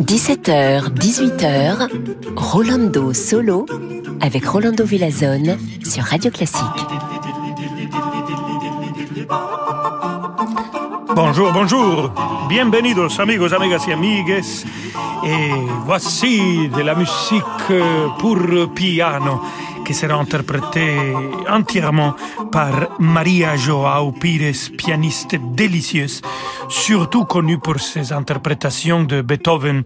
17h, 18h, Rolando Solo avec Rolando Villazone sur Radio Classique. Bonjour, bonjour. Bienvenidos amigos, amigas y amigues. Et voici de la musique pour piano sera interprétée entièrement par Maria Joao Pires, pianiste délicieuse, surtout connue pour ses interprétations de Beethoven,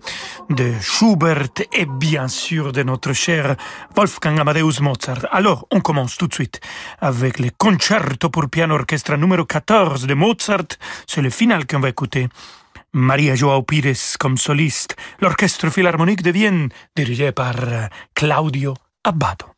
de Schubert et bien sûr de notre cher Wolfgang Amadeus Mozart. Alors, on commence tout de suite avec le concerto pour piano orchestre numéro 14 de Mozart. C'est le final qu'on va écouter. Maria Joao Pires comme soliste, l'orchestre philharmonique de Vienne, dirigé par Claudio Abbado.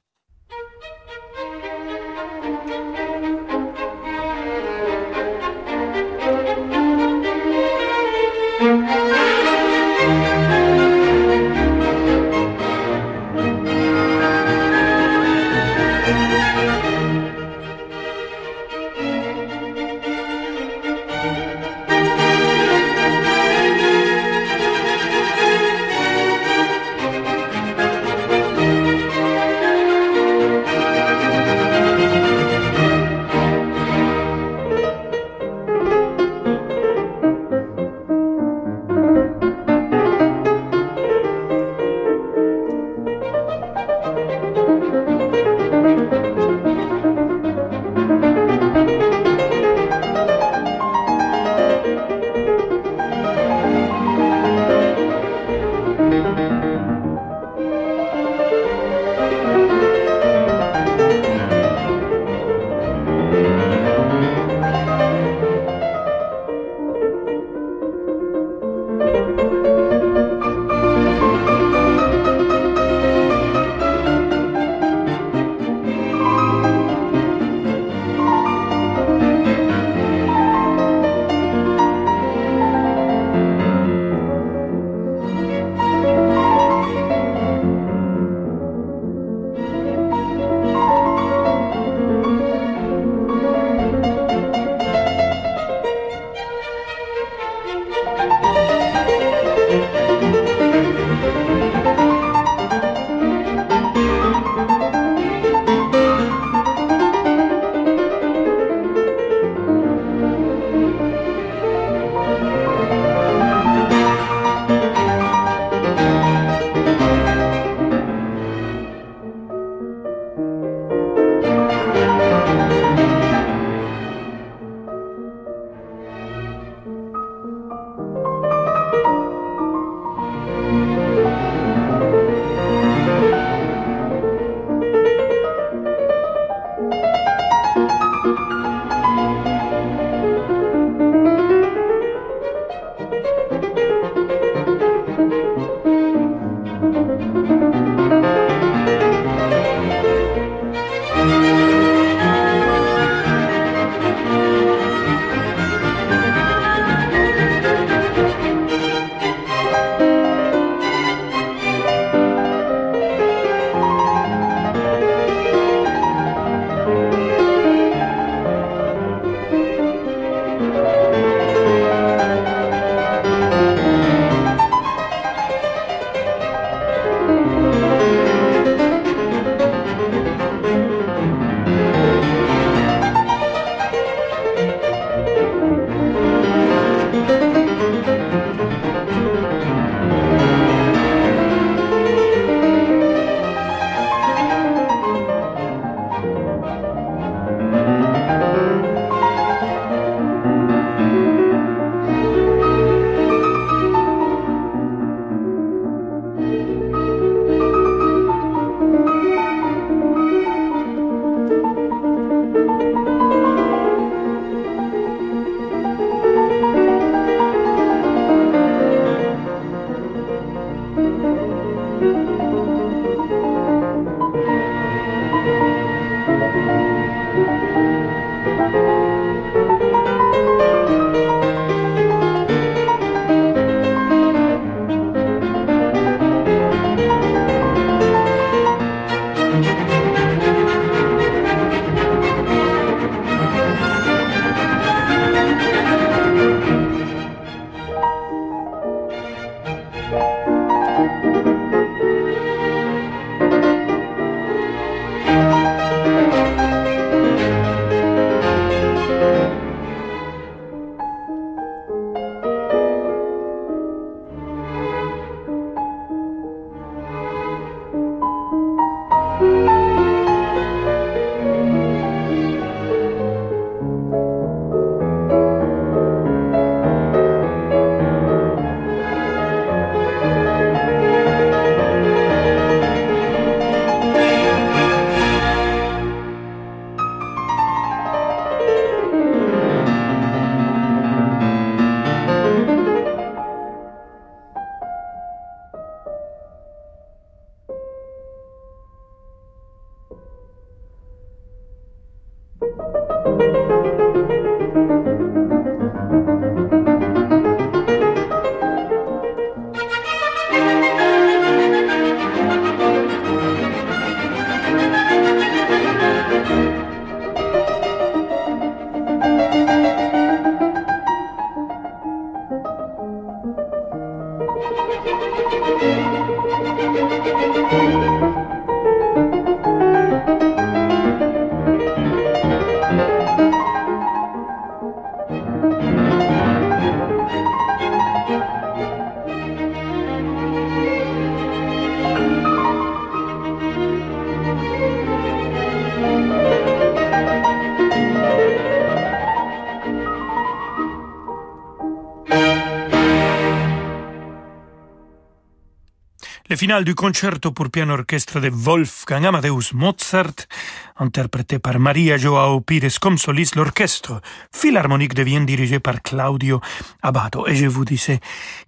Le final du concerto pour piano orchestre de Wolfgang Amadeus Mozart, interprété par Maria Joao Pires comme soliste, l'orchestre philharmonique devient dirigé par Claudio Abbado. Et je vous disais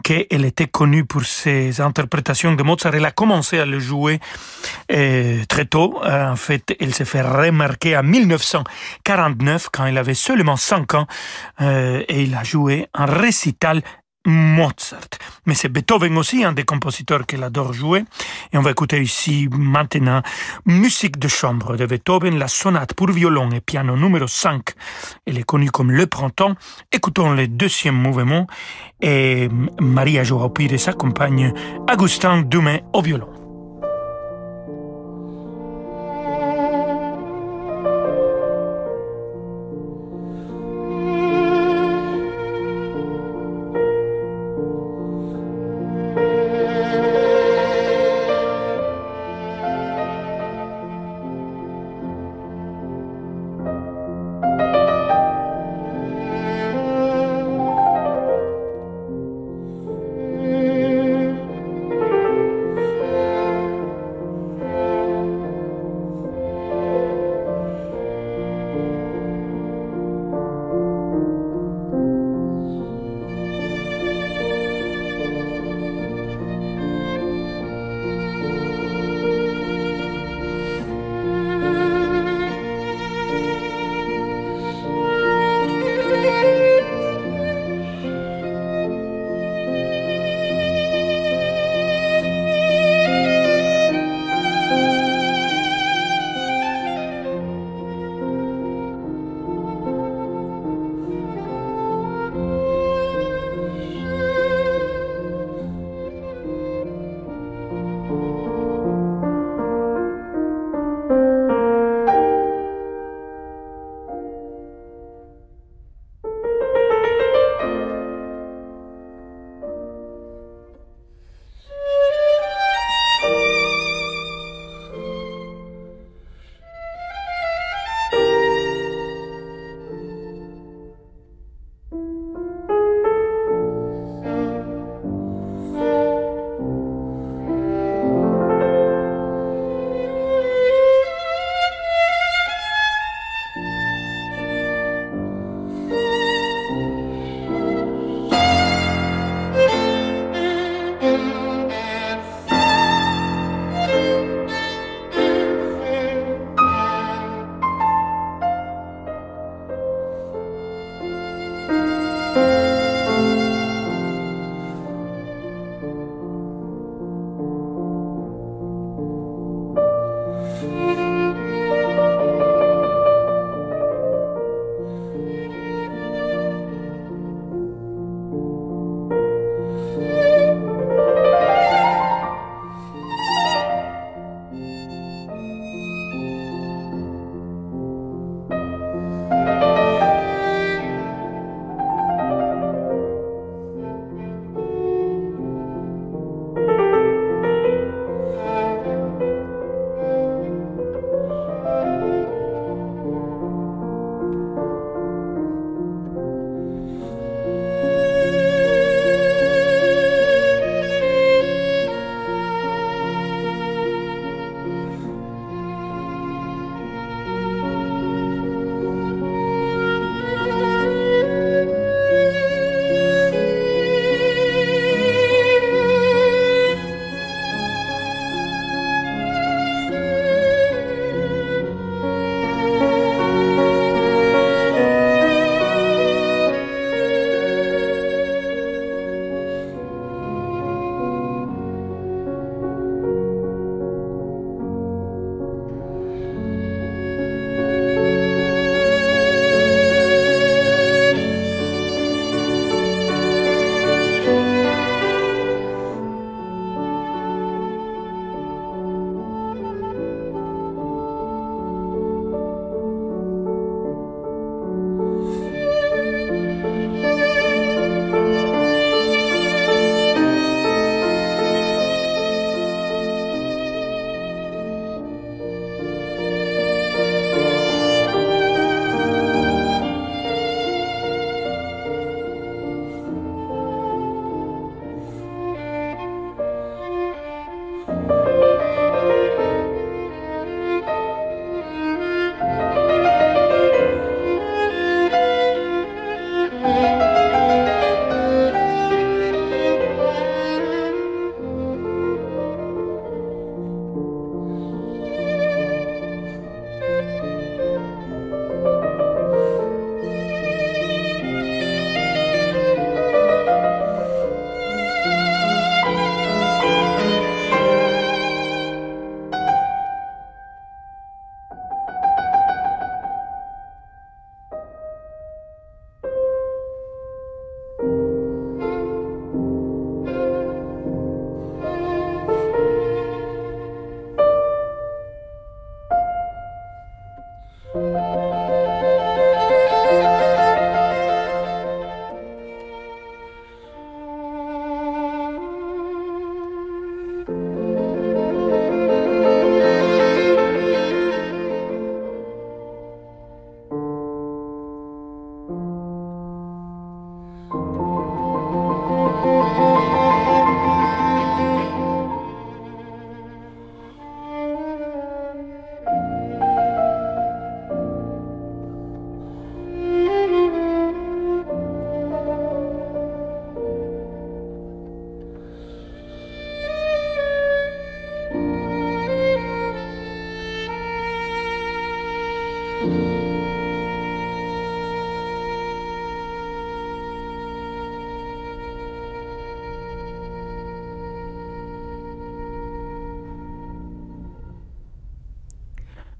qu'elle était connue pour ses interprétations de Mozart. Elle a commencé à le jouer euh, très tôt. En fait, elle s'est fait remarquer en 1949 quand elle avait seulement 5 ans euh, et il a joué un récital Mozart. Mais c'est Beethoven aussi, un des compositeurs qu'elle adore jouer. Et on va écouter ici maintenant musique de chambre de Beethoven, la sonate pour violon et piano numéro 5. Elle est connue comme Le Printemps. Écoutons le deuxième mouvement et Maria Joao Pires accompagne Augustin Dumais au violon.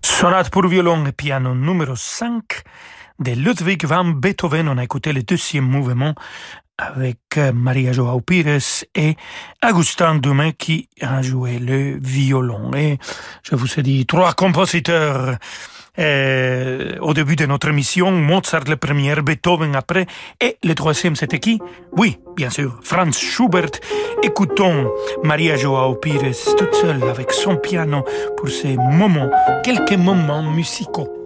Sonate pour violon et piano numéro 5 de Ludwig van Beethoven. On a écouté le deuxième mouvement avec euh, Maria Joao Pires et Augustin Dumet qui a joué le violon. Et je vous ai dit trois compositeurs euh, au début de notre émission, Mozart le premier, Beethoven après, et le troisième c'était qui? Oui, bien sûr, Franz Schubert. Écoutons Maria Joao Pires toute seule avec son piano pour ces moments, quelques moments musicaux.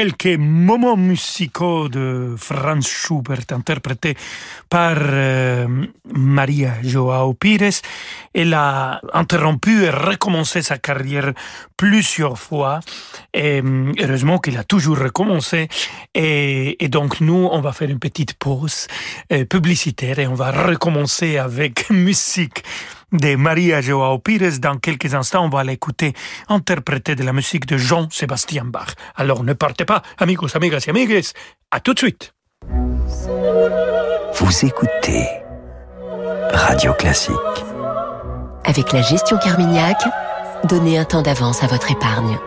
Quelques moments musicaux de Franz Schubert interprétés par euh, Maria Joao Pires. Elle a interrompu et recommencé sa carrière plusieurs fois. Et heureusement qu'il a toujours recommencé. Et, et, donc nous, on va faire une petite pause euh, publicitaire et on va recommencer avec musique de Maria Joao Pires. Dans quelques instants, on va l'écouter interpréter de la musique de Jean-Sébastien Bach. Alors ne partez pas, amigos, amigas et amigues. À tout de suite. Vous écoutez Radio Classique. Avec la gestion Carmignac, donnez un temps d'avance à votre épargne.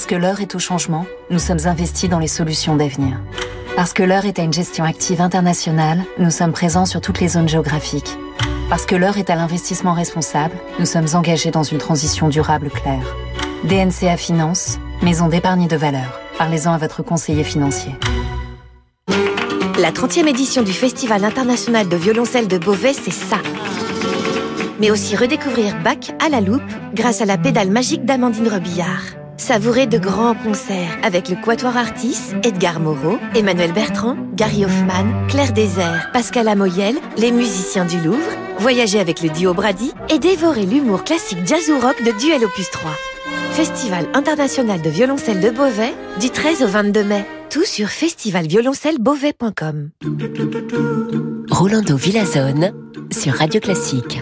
Parce que l'heure est au changement, nous sommes investis dans les solutions d'avenir. Parce que l'heure est à une gestion active internationale, nous sommes présents sur toutes les zones géographiques. Parce que l'heure est à l'investissement responsable, nous sommes engagés dans une transition durable claire. DNCA Finance, maison d'épargne de valeur. Parlez-en à votre conseiller financier. La 30e édition du Festival international de violoncelle de Beauvais, c'est ça. Mais aussi redécouvrir Bach à la loupe grâce à la pédale magique d'Amandine Robillard. Savourez de grands concerts avec le Quatuor Artis, Edgar Moreau, Emmanuel Bertrand, Gary Hoffman, Claire Désert, Pascal Amoyel, les musiciens du Louvre, voyager avec le duo Brady et dévorer l'humour classique jazz ou rock de Duel Opus 3. Festival international de violoncelle de Beauvais du 13 au 22 mai. Tout sur festivalvioloncellebeauvais.com. Rolando Villazone sur Radio Classique.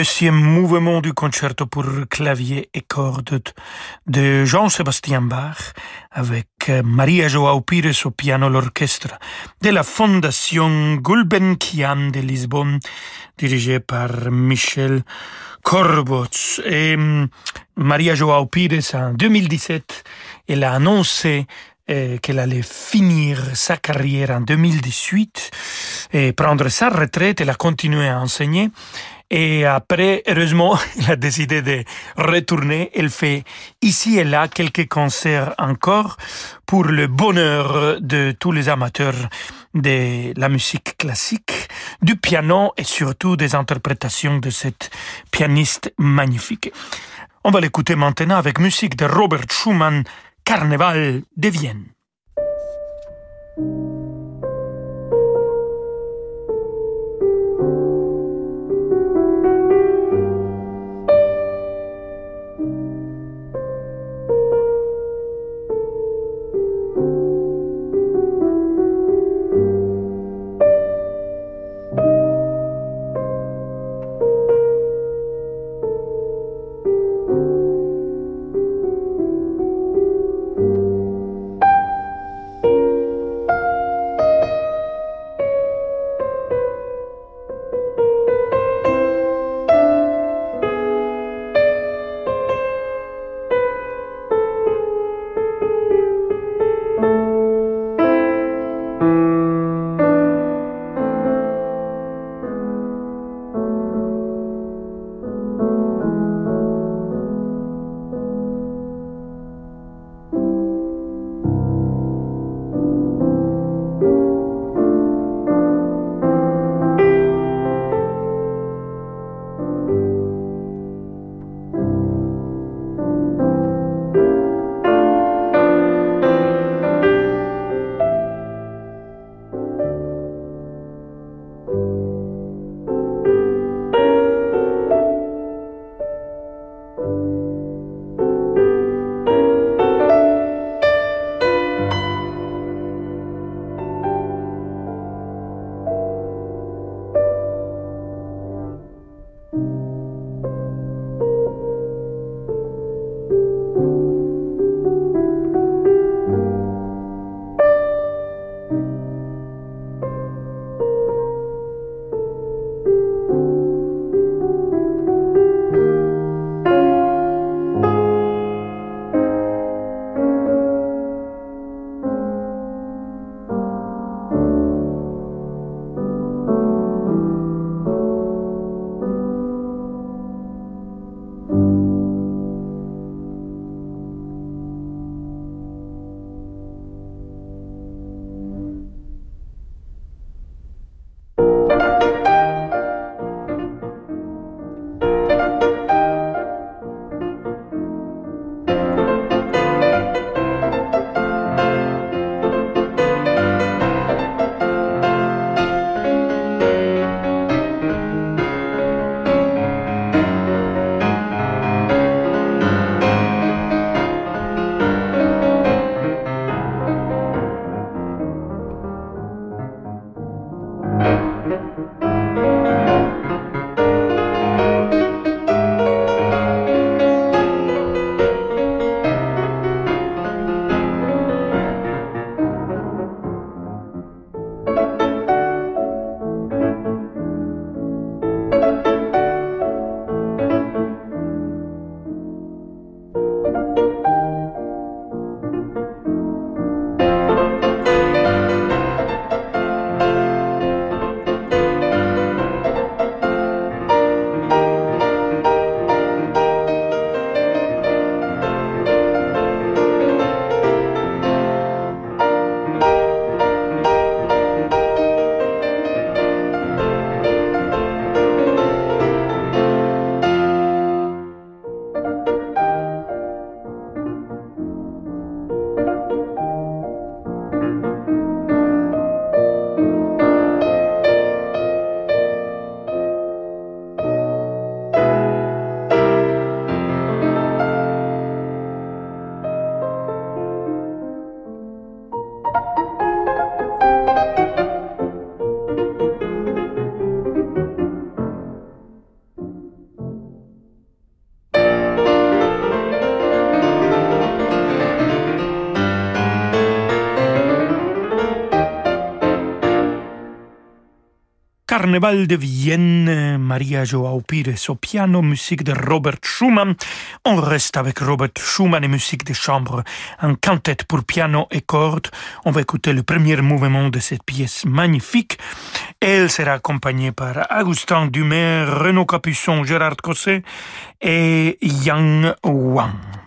Deuxième mouvement du concerto pour clavier et cordes de Jean-Sébastien Bach avec Maria Joao Pires au piano l'orchestre de la Fondation Gulbenkian de Lisbonne dirigée par Michel Corbots. Et hum, Maria Joao Pires en 2017, elle a annoncé euh, qu'elle allait finir sa carrière en 2018 et prendre sa retraite. Elle a continué à enseigner et après, heureusement, elle a décidé de retourner. Elle fait ici et là quelques concerts encore pour le bonheur de tous les amateurs de la musique classique, du piano et surtout des interprétations de cette pianiste magnifique. On va l'écouter maintenant avec musique de Robert Schumann, Carnaval de Vienne. Carnaval de Vienne, Maria Joao Pires au piano, musique de Robert Schumann. On reste avec Robert Schumann et musique de chambre, un quintet pour piano et cordes. On va écouter le premier mouvement de cette pièce magnifique. Elle sera accompagnée par Augustin Dumer, Renaud Capuçon, Gérard Cosset et Yang Wang.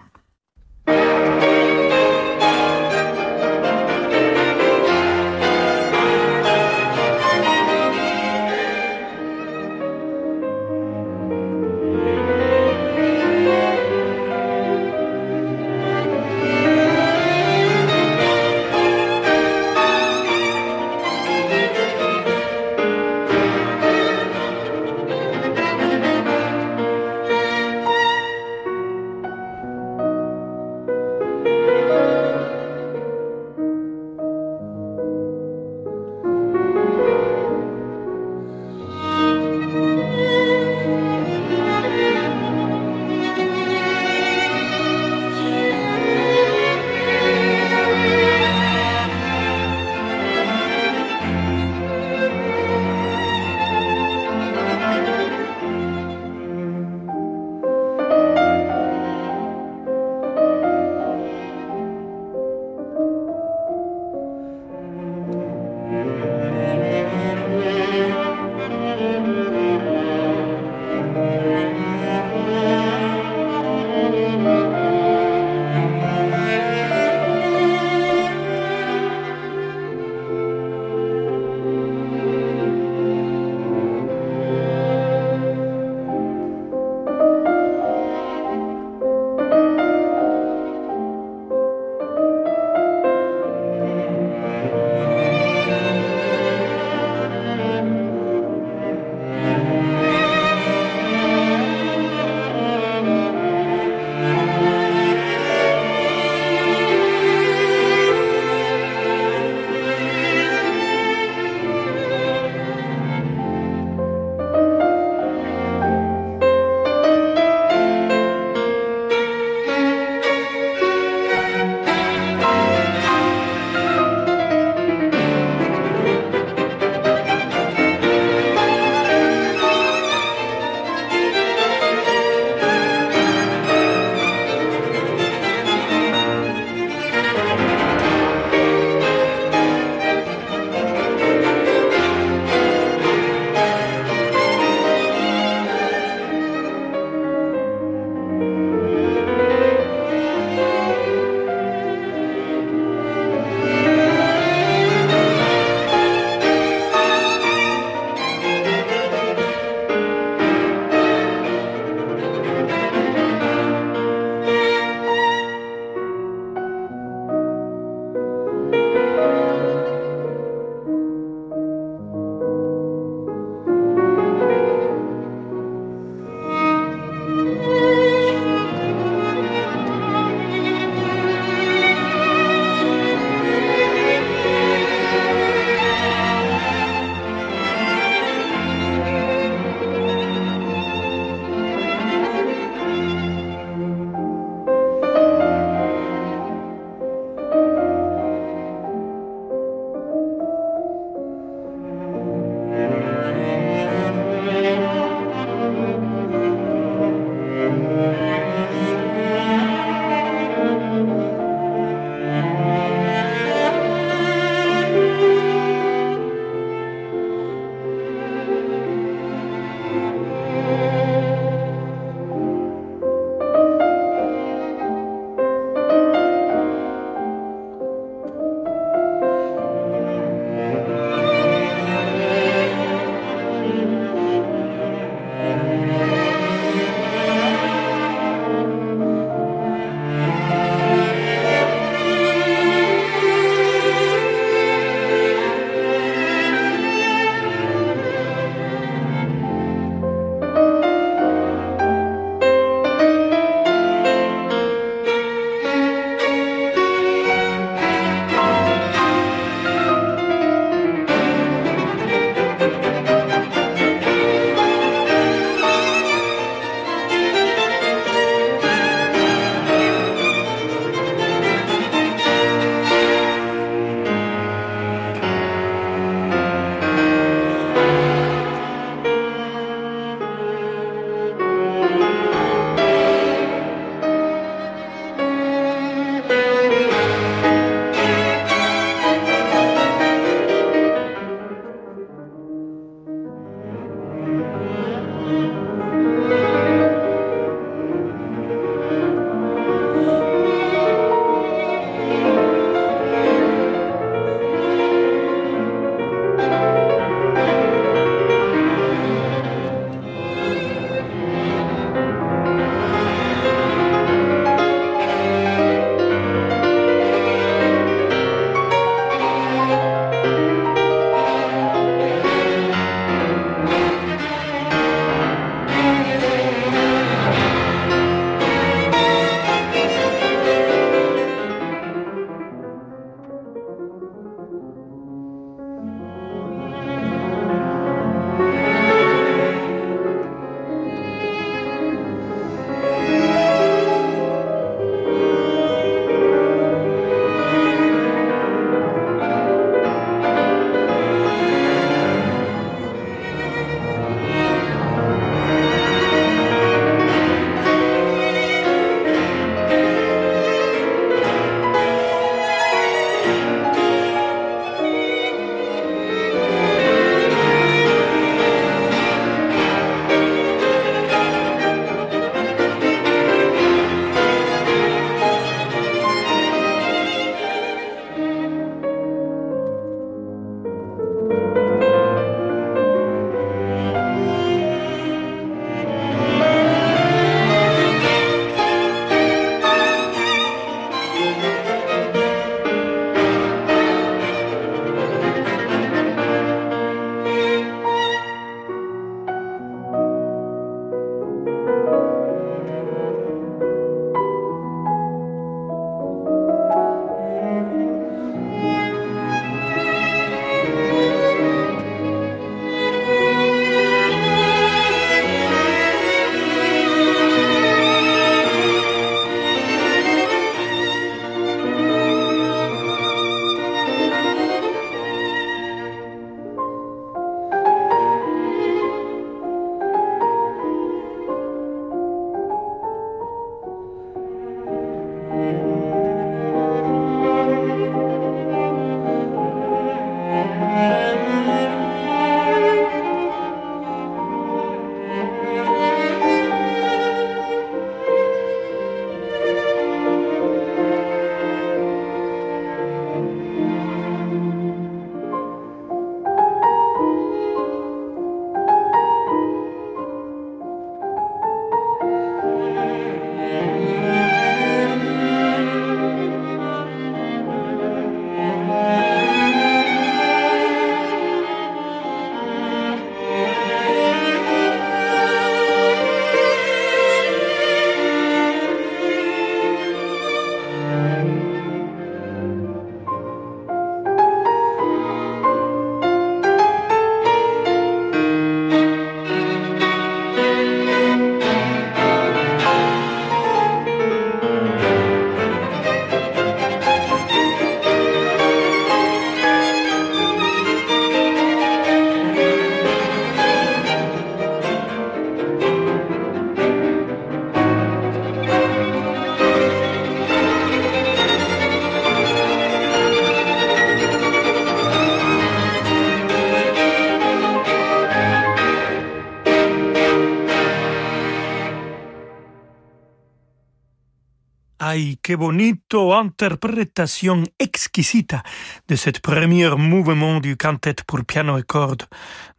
Ay, qué bonito interprétation exquisita de cette premier mouvement du cantet pour piano et cordes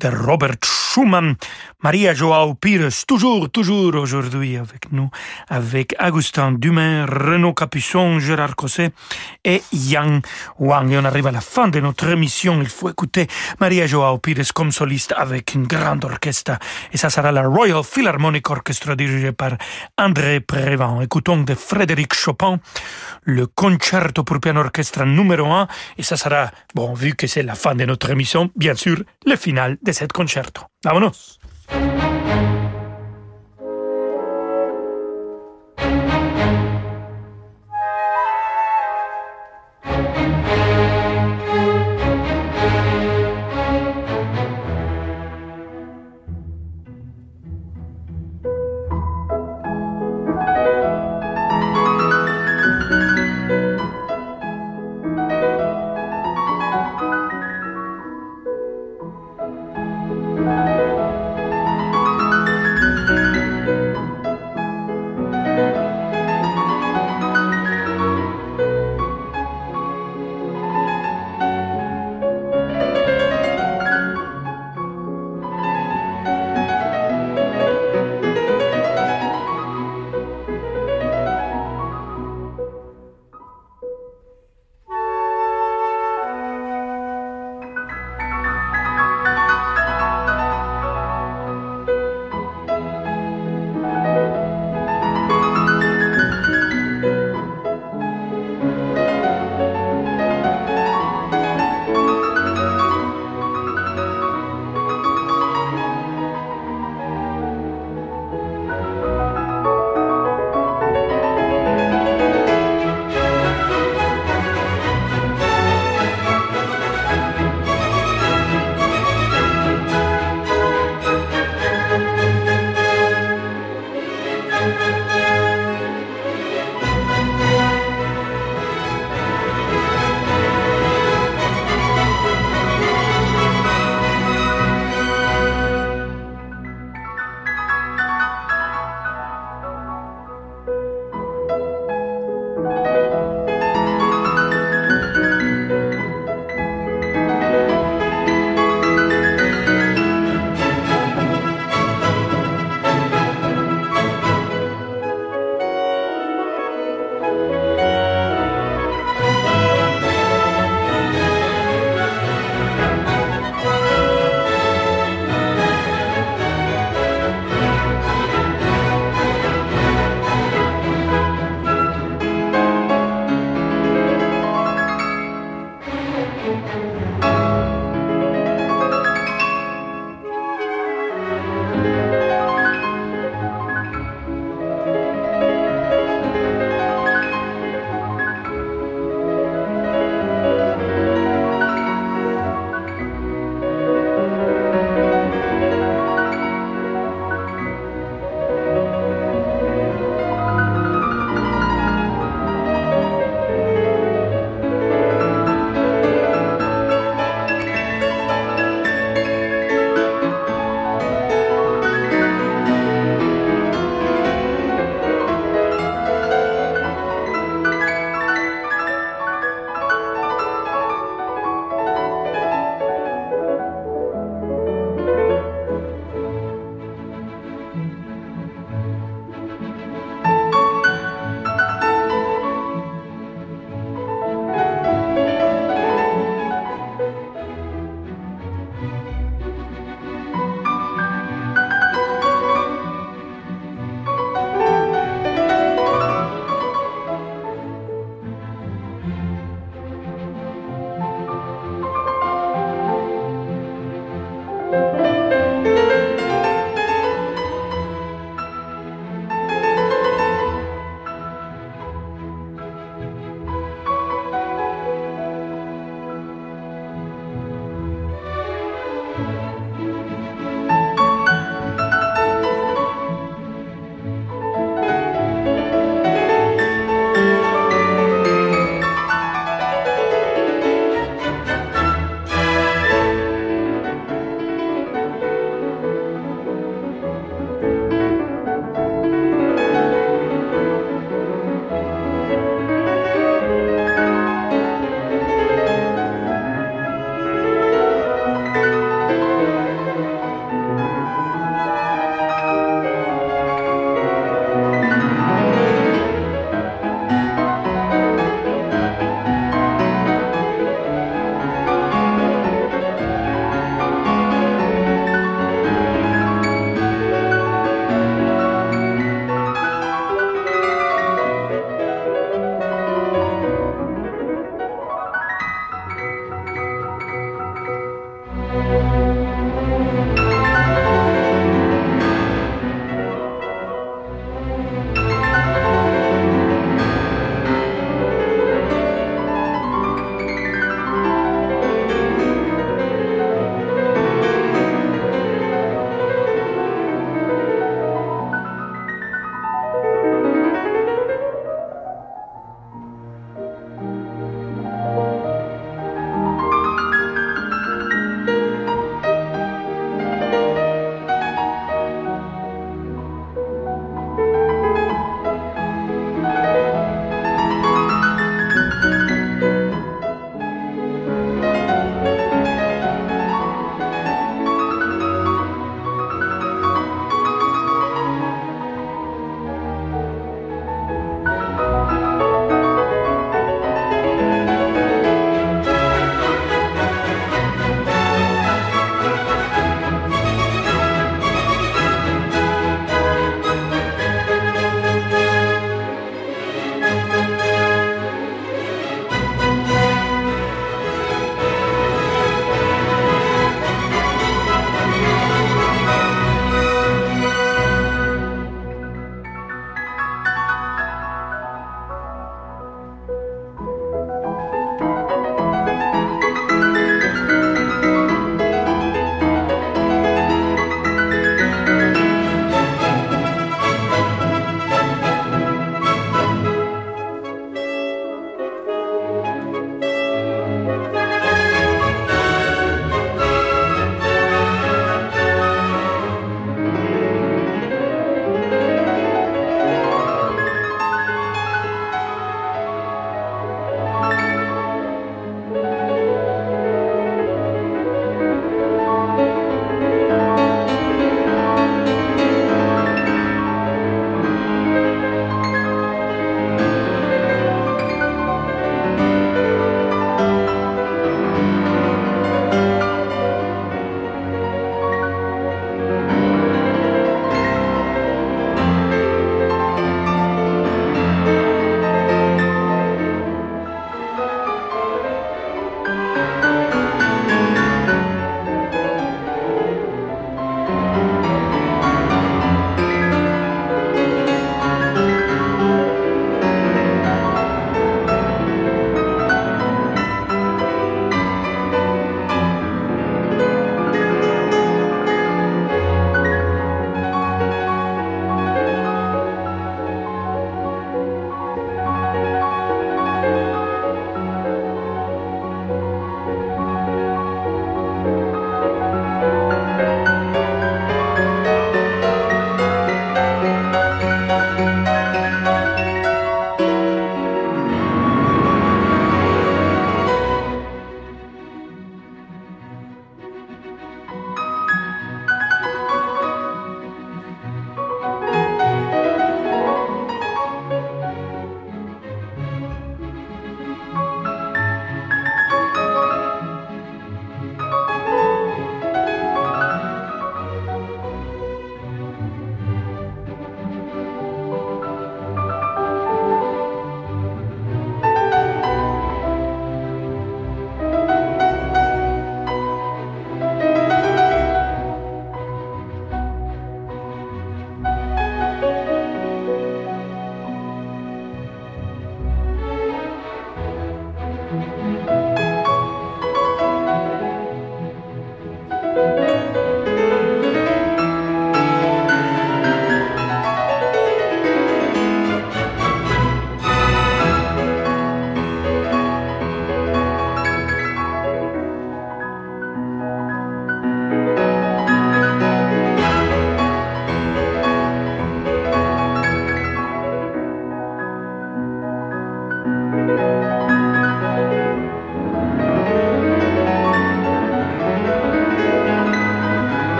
de Robert Schumann. Maria Joao Pires, toujours, toujours aujourd'hui avec nous, avec Augustin Dumain, Renaud Capuçon, Gérard Cosset et Yang Wang. Et on arrive à la fin de notre émission. Il faut écouter Maria Joao Pires comme soliste avec une grande orchestre. Et ça sera la Royal Philharmonic Orchestra dirigée par André Prévent. Écoutons de Frédéric Chopin le concerto pour piano orchestre numéro 1. Et ça sera, bon, vu que c'est la fin de notre émission, bien sûr, le final de cette concerto. Vámonos!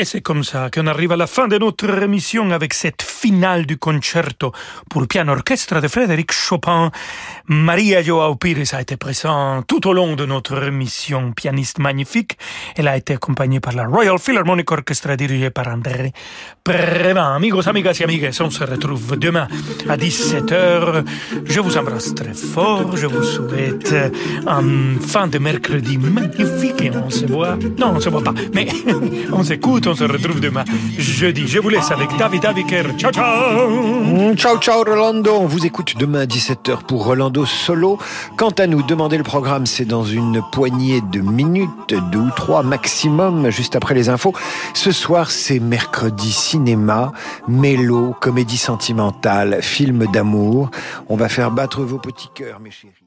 Et c'est comme ça qu'on arrive à la fin de notre émission avec cette finale du concerto pour piano orchestre de Frédéric Chopin. Maria Joao Pires a été présente tout au long de notre émission, pianiste magnifique. Elle a été accompagnée par la Royal Philharmonic Orchestra dirigée par André Previn. Amigos, amigas et amigues, on se retrouve demain à 17h. Je vous embrasse très fort. Je vous souhaite un fin de mercredi magnifique et on se voit. Non, on se voit pas, mais on s'écoute on se retrouve demain jeudi. Je vous laisse avec David Aviker. Ciao, ciao mm, Ciao, ciao, Rolando. On vous écoute demain à 17h pour Rolando Solo. Quant à nous, demander le programme, c'est dans une poignée de minutes, deux ou trois maximum, juste après les infos. Ce soir, c'est mercredi cinéma, mélo, comédie sentimentale, film d'amour. On va faire battre vos petits cœurs, mes chéris.